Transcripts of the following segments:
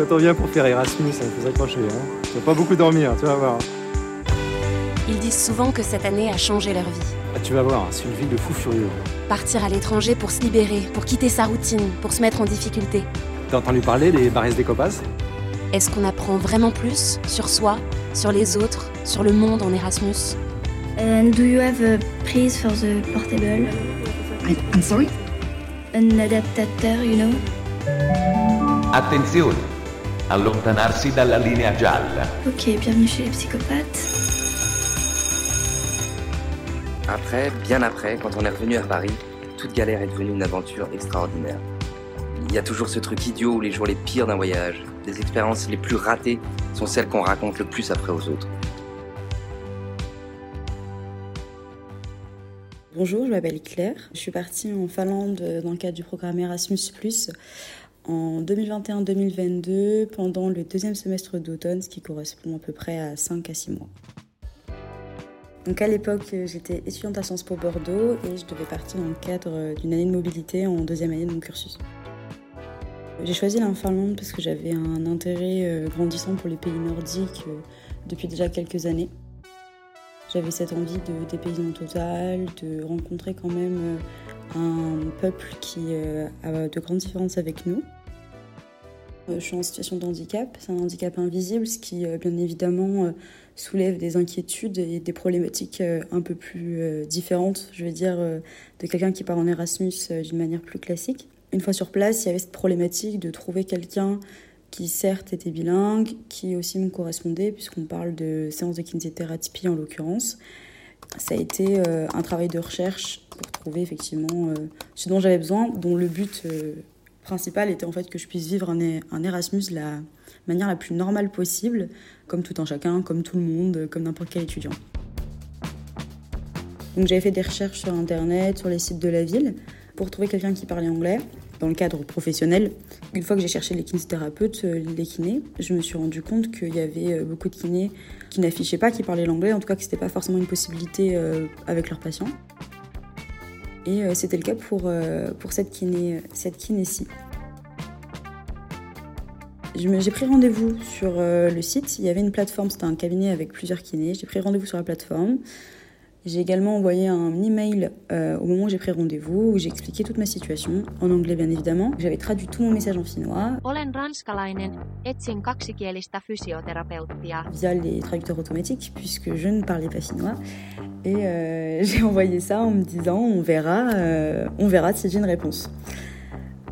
Quand on vient pour faire Erasmus, ça me fait s'accrocher. Hein. Tu vas pas beaucoup dormir, tu vas voir. Ils disent souvent que cette année a changé leur vie. Ah, tu vas voir, c'est une vie de fou furieux. Partir à l'étranger pour se libérer, pour quitter sa routine, pour se mettre en difficulté. T'as entendu parler des Barres des Copas Est-ce qu'on apprend vraiment plus sur soi, sur les autres, sur le monde en Erasmus? And do you have a place for the portable? I, I'm sorry? An adaptateur, you know? Attenzione! Allontanarsi dalla linea gialla. Ok, bienvenue chez les psychopathes. Après, bien après, quand on est revenu à Paris, toute galère est devenue une aventure extraordinaire. Il y a toujours ce truc idiot où les jours les pires d'un voyage, les expériences les plus ratées sont celles qu'on raconte le plus après aux autres. Bonjour, je m'appelle Claire. Je suis partie en Finlande dans le cadre du programme Erasmus en 2021-2022 pendant le deuxième semestre d'automne, ce qui correspond à peu près à 5 à 6 mois. Donc à l'époque, j'étais étudiante à Sciences Po Bordeaux et je devais partir dans le cadre d'une année de mobilité en deuxième année de mon cursus. J'ai choisi la Finlande parce que j'avais un intérêt euh, grandissant pour les pays nordiques euh, depuis déjà quelques années. J'avais cette envie de dépaysement total, de rencontrer quand même euh, un peuple qui a de grandes différences avec nous. Je suis en situation de handicap, c'est un handicap invisible, ce qui bien évidemment soulève des inquiétudes et des problématiques un peu plus différentes, je veux dire, de quelqu'un qui part en Erasmus d'une manière plus classique. Une fois sur place, il y avait cette problématique de trouver quelqu'un qui certes était bilingue, qui aussi me correspondait, puisqu'on parle de séances de kinésithérapie en l'occurrence. Ça a été euh, un travail de recherche pour trouver effectivement euh, ce dont j'avais besoin, dont le but euh, principal était en fait que je puisse vivre un, un Erasmus la manière la plus normale possible, comme tout un chacun, comme tout le monde, comme n'importe quel étudiant. Donc j'avais fait des recherches sur internet, sur les sites de la ville, pour trouver quelqu'un qui parlait anglais dans le cadre professionnel. Une fois que j'ai cherché les kinésithérapeutes, les kinés, je me suis rendu compte qu'il y avait beaucoup de kinés qui n'affichaient pas qui parlaient l'anglais, en tout cas que ce n'était pas forcément une possibilité avec leurs patients. Et c'était le cas pour, pour cette kiné cette kiné-ci. J'ai pris rendez-vous sur le site. Il y avait une plateforme, c'était un cabinet avec plusieurs kinés. J'ai pris rendez-vous sur la plateforme. J'ai également envoyé un email euh, au moment où j'ai pris rendez-vous où j'ai expliqué toute ma situation, en anglais bien évidemment. J'avais traduit tout mon message en finnois. Olen ranskalainen, etsin kaksikielistä fysioterapeuttia. Via les traducteurs automatiques puisque je ne parlais pas finnois. Et euh, j'ai envoyé ça en me disant on verra, euh, on verra si j'ai une réponse.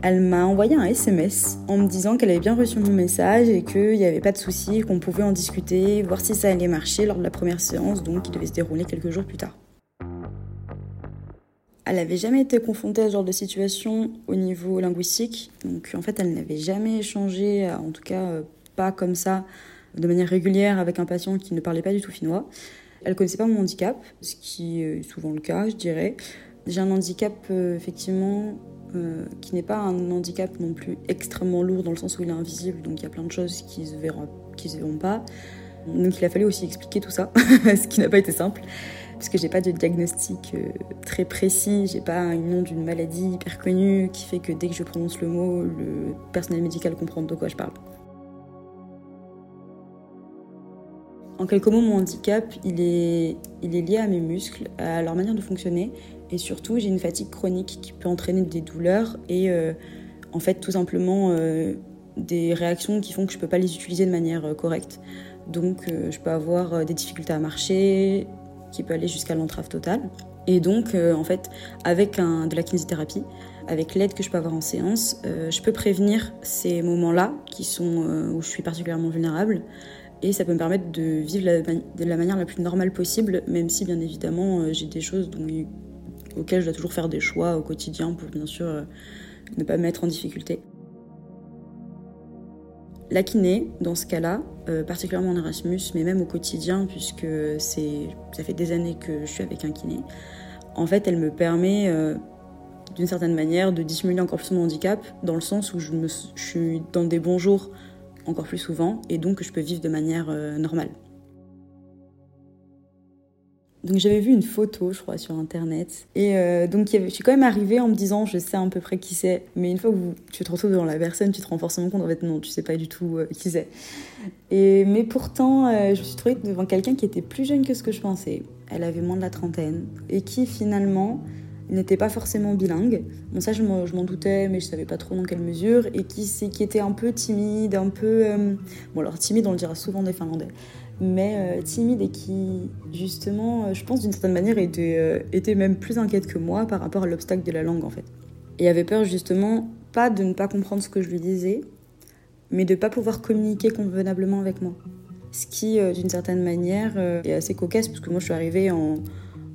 Elle m'a envoyé un SMS en me disant qu'elle avait bien reçu mon message et qu'il n'y avait pas de souci, qu'on pouvait en discuter, voir si ça allait marcher lors de la première séance, donc qui devait se dérouler quelques jours plus tard. Elle n'avait jamais été confrontée à ce genre de situation au niveau linguistique, donc en fait elle n'avait jamais échangé, en tout cas euh, pas comme ça, de manière régulière avec un patient qui ne parlait pas du tout finnois. Elle connaissait pas mon handicap, ce qui est souvent le cas, je dirais. J'ai un handicap euh, effectivement euh, qui n'est pas un handicap non plus extrêmement lourd dans le sens où il est invisible, donc il y a plein de choses qui se verront, qui se verront pas. Donc il a fallu aussi expliquer tout ça, ce qui n'a pas été simple, parce que j'ai pas de diagnostic euh, très précis, j'ai pas un nom d'une maladie hyper connue qui fait que dès que je prononce le mot, le personnel médical comprend de quoi je parle. En quelques mots, mon handicap, il est, il est lié à mes muscles, à leur manière de fonctionner, et surtout, j'ai une fatigue chronique qui peut entraîner des douleurs et euh, en fait, tout simplement, euh, des réactions qui font que je peux pas les utiliser de manière euh, correcte. Donc je peux avoir des difficultés à marcher, qui peut aller jusqu'à l'entrave totale. Et donc, en fait, avec de la kinésithérapie, avec l'aide que je peux avoir en séance, je peux prévenir ces moments-là qui sont où je suis particulièrement vulnérable. Et ça peut me permettre de vivre de la manière la plus normale possible, même si bien évidemment j'ai des choses dont auquel je dois toujours faire des choix au quotidien pour bien sûr euh, ne pas me mettre en difficulté. La kiné, dans ce cas-là, euh, particulièrement en Erasmus, mais même au quotidien, puisque ça fait des années que je suis avec un kiné, en fait, elle me permet euh, d'une certaine manière de dissimuler encore plus mon handicap, dans le sens où je suis dans des bons jours encore plus souvent, et donc je peux vivre de manière normale. Donc j'avais vu une photo, je crois, sur internet. Et euh, donc je suis quand même arrivée en me disant, je sais à peu près qui c'est. Mais une fois que tu te retrouves devant la personne, tu te rends forcément compte, en fait, non, tu sais pas du tout euh, qui c'est. Et, mais pourtant, euh, je me suis trouvée devant quelqu'un qui était plus jeune que ce que je pensais. Elle avait moins de la trentaine. Et qui finalement n'était pas forcément bilingue. Bon, ça, je m'en doutais, mais je savais pas trop dans quelle mesure. Et qui était un peu timide, un peu. Bon, alors timide, on le dira souvent des Finlandais mais euh, timide et qui, justement, euh, je pense d'une certaine manière, était, euh, était même plus inquiète que moi par rapport à l'obstacle de la langue, en fait. Et avait peur, justement, pas de ne pas comprendre ce que je lui disais, mais de ne pas pouvoir communiquer convenablement avec moi. Ce qui, d'une certaine manière, est assez cocasse, parce que moi, je suis arrivée en,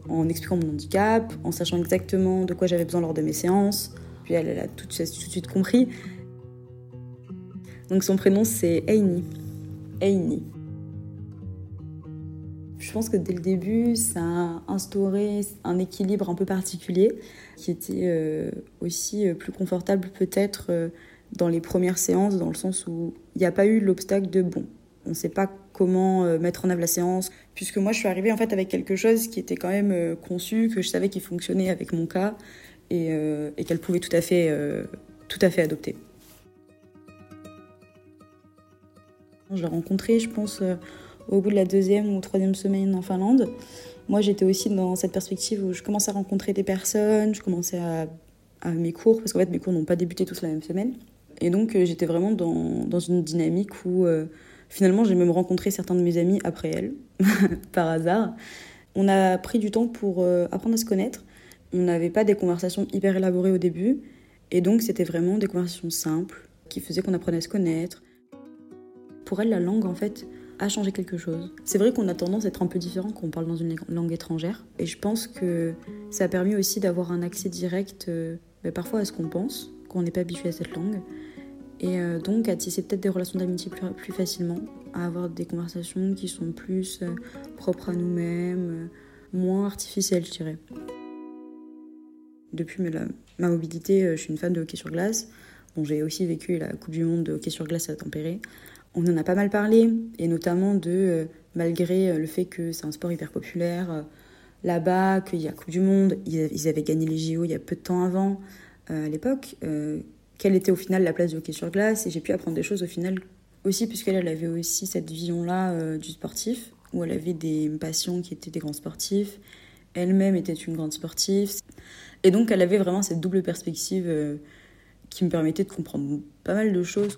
en expliquant mon handicap, en sachant exactement de quoi j'avais besoin lors de mes séances. Puis elle, a tout, tout de suite compris. Donc son prénom, c'est Aini. Aini. Je pense que dès le début, ça a instauré un équilibre un peu particulier qui était euh, aussi euh, plus confortable peut-être euh, dans les premières séances, dans le sens où il n'y a pas eu l'obstacle de bon, on ne sait pas comment mettre en œuvre la séance, puisque moi je suis arrivée en fait avec quelque chose qui était quand même conçu, que je savais qu'il fonctionnait avec mon cas et, qu'elle pouvait tout à fait, tout à fait adopter. Je l'ai rencontrée, je pense au bout de la deuxième ou troisième semaine en Finlande. Moi, j'étais aussi dans cette perspective où je commençais à rencontrer des personnes, je commençais à, mes cours, parce qu'en fait, mes cours n'ont pas débuté tous la même semaine. Et donc, euh, j'étais vraiment dans, dans, une dynamique où euh, finalement, j'ai même rencontré certains de mes amis après elle, par hasard. On a pris du temps pour euh, apprendre à se connaître. On n'avait pas des conversations hyper élaborées au début. Et donc, c'était vraiment des conversations simples qui faisaient qu'on apprenait à se connaître. Pour elle, la langue, en fait, a changé quelque chose. C'est vrai qu'on a tendance à être un peu différent quand on parle dans une langue étrangère. Et je pense que ça a permis aussi d'avoir un accès direct euh, bah, parfois à ce qu'on pense, quand on n'est pas habitué à cette langue. Et euh, donc à tisser peut-être des relations d'amitié plus, facilement, à avoir des conversations qui sont plus euh, propres à nous-mêmes, moins artificielles, je dirais. Depuis ma mobilité, je suis une fan de hockey sur glace. Bon, j'ai aussi vécu la Coupe du Monde de hockey sur glace à Tempéré on en a pas mal parlé, et notamment de, euh, malgré euh, le fait que c'est un sport hyper populaire, euh, là-bas, qu'il y a Coupe du Monde, ils avaient gagné les JO il y a peu de temps avant, à l'époque, quelle était au final la place du hockey sur glace, et j'ai pu apprendre des choses au final aussi, puisqu'elle avait aussi cette vision-là du sportif, où elle avait des patients qui étaient des grands sportifs, elle-même était une grande sportive, et donc elle avait vraiment cette double perspective qui me permettait de comprendre pas mal de choses.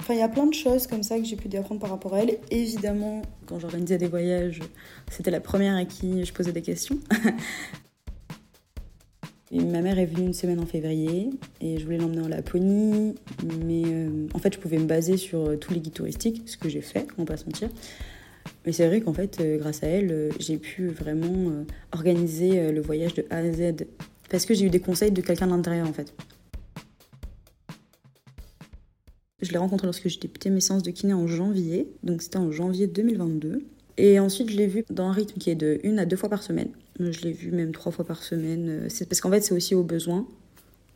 Enfin, il y a plein de choses comme ça que j'ai pu apprendre par rapport à elle. Évidemment, quand j'organisais des voyages, c'était la première à qui je posais des questions. Ma mère est venue une semaine en février et je voulais l'emmener en Laponie, mais euh, en fait je pouvais me baser sur euh, tous les guides touristiques, ce que j'ai fait, on va pas se mentir. Mais c'est vrai qu'en fait, euh, grâce à elle, j'ai pu vraiment organiser le voyage de A à Z parce que j'ai eu des conseils de quelqu'un de l'intérieur en fait. L'ai rencontré lorsque j'ai débuté mes séances de kiné en janvier, donc c'était en janvier 2022. Et ensuite, je l'ai vu dans un rythme qui est de une à deux fois par semaine. Je l'ai vu même trois fois par semaine. C'est parce qu'en fait, c'est aussi au besoin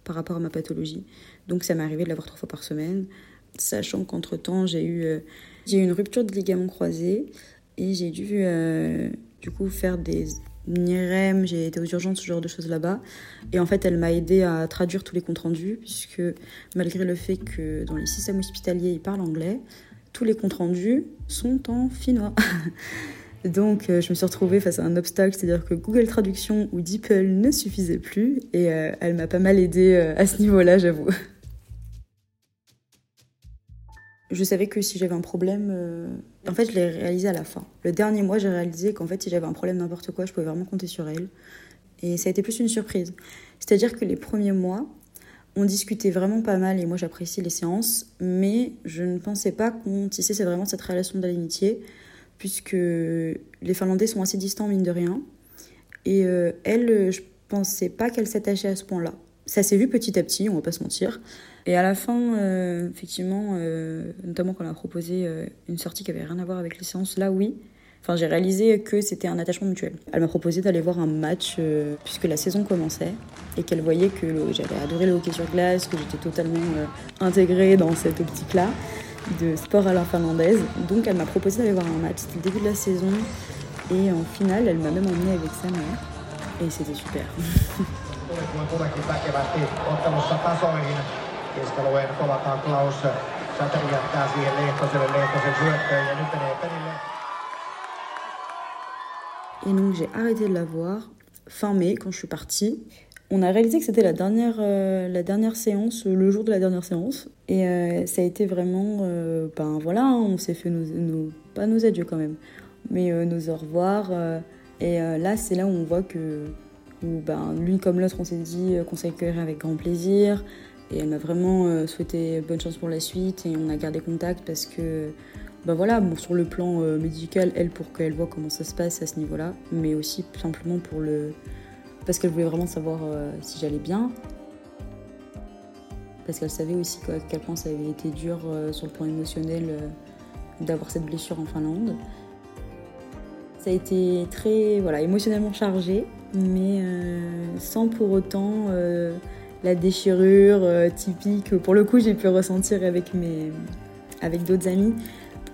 par rapport à ma pathologie. Donc, ça m'est arrivé de l'avoir trois fois par semaine, sachant qu'entre-temps, j'ai eu, euh, j'ai eu une rupture de ligament croisé et j'ai dû euh, du coup faire des NIREM, j'ai été aux urgences, ce genre de choses là-bas. Et en fait, elle m'a aidé à traduire tous les comptes rendus, puisque malgré le fait que dans les systèmes hospitaliers, ils parlent anglais, tous les comptes rendus sont en finnois. Donc, euh, je me suis retrouvée face à un obstacle, c'est-à-dire que Google Traduction ou DeepL ne suffisait plus, et euh, elle m'a pas mal aidée euh, à ce niveau-là, j'avoue. Je savais que si j'avais un problème, euh, en fait, je l'ai réalisé à la fin. Le dernier mois, j'ai réalisé qu'en fait, si j'avais un problème n'importe quoi, je pouvais vraiment compter sur elle. Et ça a été plus une surprise. C'est-à-dire que les premiers mois, on discutait vraiment pas mal et moi j'apprécie les séances, mais je ne pensais pas qu'on tissait vraiment cette relation d'amitié, puisque les Finlandais sont assez distants mine de rien. Et euh, elle, je pensais pas qu'elle s'attachait à ce point-là. Ça s'est vu petit à petit, on va pas se mentir. Et à la fin, euh, effectivement, euh, notamment quand on a proposé une sortie qui avait rien à voir avec les séances, là oui, Enfin, j'ai réalisé que c'était un attachement mutuel. Elle m'a proposé d'aller voir un match euh, puisque la saison commençait et qu'elle voyait que j'avais adoré le hockey sur glace, que j'étais totalement euh, intégrée dans cette optique-là de sport à la finlandaise. Donc, elle m'a proposé d'aller voir un match. C'était le début de la saison et en finale, elle m'a même emmenée avec sa mère et c'était super. Et donc j'ai arrêté de la voir fin mai quand je suis partie. On a réalisé que c'était la dernière, euh, la dernière séance, le jour de la dernière séance. Et euh, ça a été vraiment, euh, ben voilà, hein, on s'est fait nos, pas nos adieux quand même, mais nos au revoir. et là, c'est là où on voit que, où, ben, l'une comme l'autre, on s'est dit qu'on s'accueillerait avec grand plaisir. Et elle m'a vraiment souhaité bonne chance pour la suite. Et on a gardé contact parce que bah voilà, sur le plan euh, médical, elle pour qu'elle voit comment ça se passe à ce niveau-là, mais aussi simplement pour le. parce qu'elle voulait vraiment savoir euh, si j'allais bien. Parce qu'elle savait aussi à quel point ça avait été dur euh, sur le plan émotionnel d'avoir cette blessure en Finlande. Ça a été très voilà, émotionnellement chargé, mais sans pour autant la déchirure typique. Pour le coup, j'ai pu ressentir avec, mes, avec d'autres amis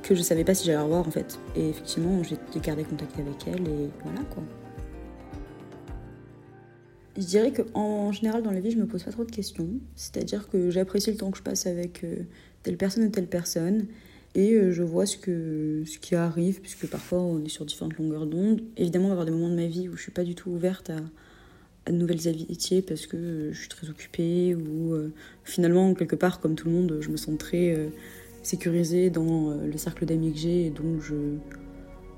que je savais pas si j'allais revoir en fait. Et effectivement, j'ai gardé contact avec elle et voilà quoi. Je dirais qu'en général dans la vie, je me pose pas trop de questions. C'est-à-dire que j'apprécie le temps que je passe avec euh, telle personne ou telle personne et euh, je vois ce, qui arrive, puisque parfois on est sur différentes longueurs d'onde. Évidemment, il va y avoir des moments de ma vie où je suis pas du tout ouverte à, de nouvelles amitiés parce que je suis très occupée ou euh, finalement, quelque part, comme tout le monde, je me sens très sécurisée dans euh, le cercle d'amis que j'ai et donc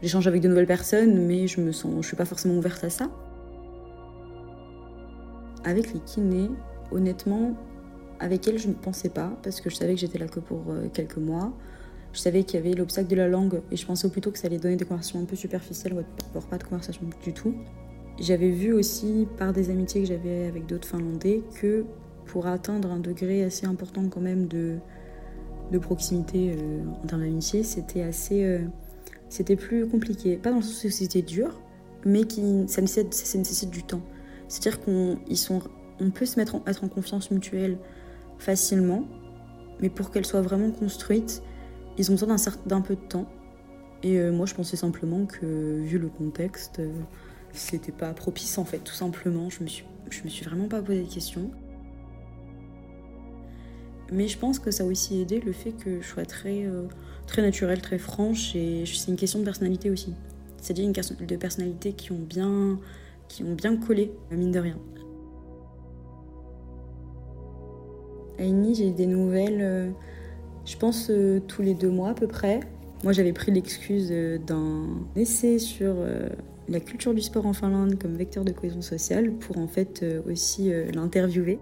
j'échange avec de nouvelles personnes mais je me sens je suis pas forcément ouverte à ça. Avec les kinés, honnêtement, avec elle je ne pensais pas parce que je savais que j'étais là que pour euh, quelques mois. Je savais qu'il y avait l'obstacle de la langue et je pensais plutôt que ça allait donner des conversations un peu superficielles voire pas de conversation du tout. J'avais vu aussi par des amitiés que j'avais avec d'autres Finlandais que pour atteindre un degré assez important quand même de, de proximité euh, en termes d'amitié, c'était assez. Euh, c'était plus compliqué. Pas dans le sens où c'était dur, mais qui, ça, nécessite, du temps. C'est-à-dire qu'on sont, on peut se mettre être en confiance mutuelle facilement, mais pour qu'elle soit vraiment construite, ils ont besoin d'un peu de temps. Et euh, moi, je pensais simplement que, vu le contexte, c'était pas propice en fait, tout simplement. Je me suis, je me suis vraiment pas posé de questions. Mais je pense que ça a aussi aidé le fait que je sois très, euh, très naturelle, très franche, et c'est une question de personnalité aussi. C'est-à-dire une de personnalité qui ont bien, qui ont bien collé, mine de rien. À INI, j'ai des nouvelles, euh, je pense, euh, tous les deux mois à peu près. Moi, j'avais pris l'excuse d'un essai sur la culture du sport en Finlande comme vecteur de cohésion sociale pour en fait aussi l'interviewer.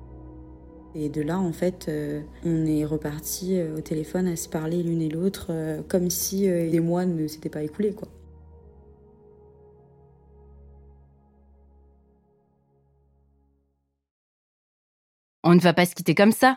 Et de là, en fait, euh, on est reparti euh, au téléphone à se parler l'une et l'autre, euh, comme si des mois ne s'étaient pas écoulés, quoi. On ne va pas se quitter comme ça.